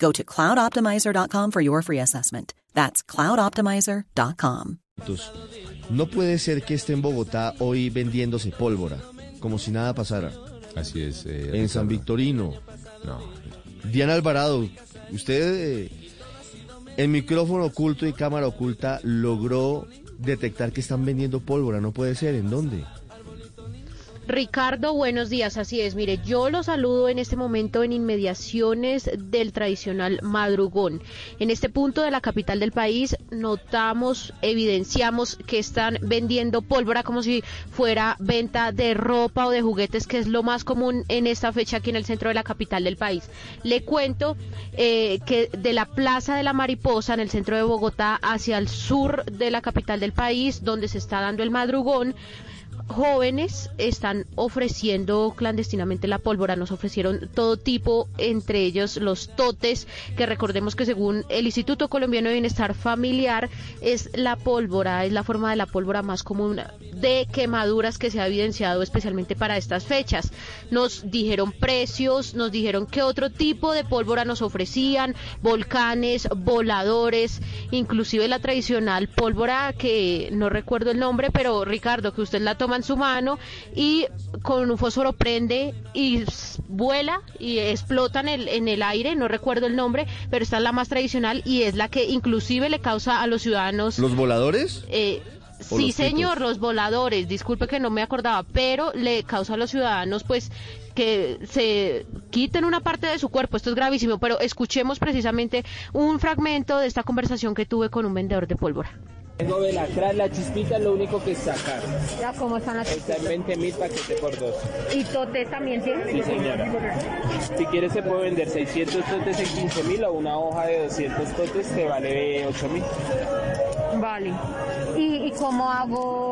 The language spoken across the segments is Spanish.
Go to cloudoptimizer.com for your free assessment. That's cloudoptimizer.com. No puede ser que esté en Bogotá hoy vendiéndose pólvora, como si nada pasara. Así es. eh, En San. Victorino. No. Diana Alvarado, usted eh, en micrófono oculto y cámara oculta logró detectar que están vendiendo pólvora. No puede ser. ¿En dónde? Ricardo, buenos días. Así es, mire, yo lo saludo en este momento en inmediaciones del tradicional madrugón. En este punto de la capital del país notamos, evidenciamos que están vendiendo pólvora como si fuera venta de ropa o de juguetes, que es lo más común en esta fecha aquí en el centro de la capital del país. Le cuento eh, que de la Plaza de la Mariposa, en el centro de Bogotá, hacia el sur de la capital del país, donde se está dando el madrugón, jóvenes están ofreciendo clandestinamente la pólvora. Nos ofrecieron todo tipo, entre ellos los totes, que recordemos que según el Instituto Colombiano de Bienestar Familiar es la pólvora, es la forma de la pólvora más común de quemaduras que se ha evidenciado especialmente para estas fechas. Nos dijeron precios, nos dijeron qué otro tipo de pólvora nos ofrecían, volcanes, voladores, inclusive la tradicional pólvora que no recuerdo el nombre, pero Ricardo, que usted la toma en su mano y con un fósforo prende y vuela y explota en el, en el aire, no recuerdo el nombre, pero esta es la más tradicional y es la que inclusive le causa a los ciudadanos ¿Los voladores? eh, ¿O sí, los señor, los voladores, disculpe que no me acordaba, pero le causa a los ciudadanos pues que se quiten una parte de su cuerpo, esto es gravísimo, pero escuchemos precisamente un fragmento de esta conversación que tuve con un vendedor de pólvora. Tengo Velacrán, la chispita es lo único que sacar. Ya, ¿cómo están las Está en 20 mil paquete por dos. ¿Y totes también tienen? Sí, señora. Si quieres se puede vender 600 totes en 15 mil o una hoja de 200 totes te vale 8 mil. Vale. ¿Y, ¿Y cómo hago?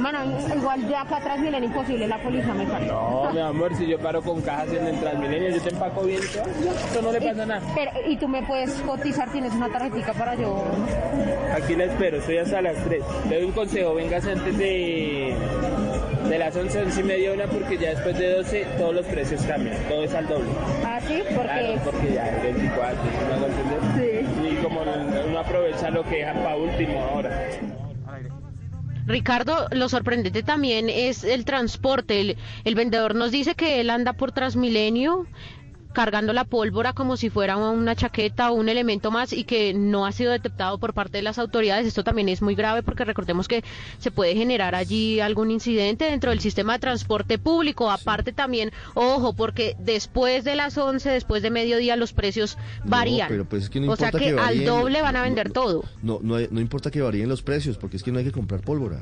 Bueno, igual de acá atrás miren imposible, la policía me sale. No, mi amor, si yo paro con cajas en el Transmilenio, yo te empaco bien, todo. esto no le pasa nada. Pero, ¿Y tú me puedes cotizar? ¿Tienes una tarjetita para yo? Aquí la espero, estoy hasta las 3. Le doy un consejo, vengas antes de, de las 11, 11 y media, una, porque ya después de 12 todos los precios cambian, todo es al doble. ¿Ah, sí? Claro, porque ya es 24, ¿sí me hago entender? Y como no- uno aprovecha lo que dejan para último ahora. Ricardo, lo sorprendente también es el transporte. El, el vendedor nos dice que él anda por Transmilenio cargando la pólvora como si fuera una chaqueta o un elemento más y que no ha sido detectado por parte de las autoridades. Esto también es muy grave porque recordemos que se puede generar allí algún incidente dentro del sistema de transporte público. Aparte también, ojo, porque después de las 11, después de mediodía, los precios varían. pero pues es que no o sea que, al doble van a vender no- todo. No, no, no importa que varíen los precios, porque es que no hay que comprar pólvora.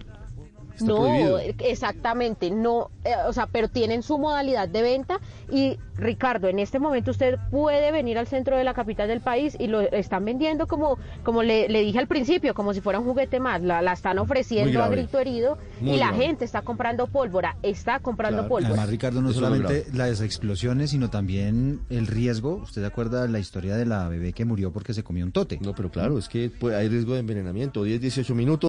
Está no, prohibido. exactamente, no, eh, o sea, pero tienen su modalidad de venta y Ricardo, en este momento usted puede venir al centro de la capital del país y lo están vendiendo como, como le, le dije al principio, como si fuera un juguete más, la, la están ofreciendo a grito herido Muy y la gente está comprando pólvora, está comprando Claro. pólvora. Además, Ricardo, no Eso solamente las explosiones, sino también el riesgo. ¿Usted se acuerda de la historia de la bebé que murió porque se comió un tote? No, pero claro, es que pues, hay riesgo de envenenamiento. 10, 18 minutos.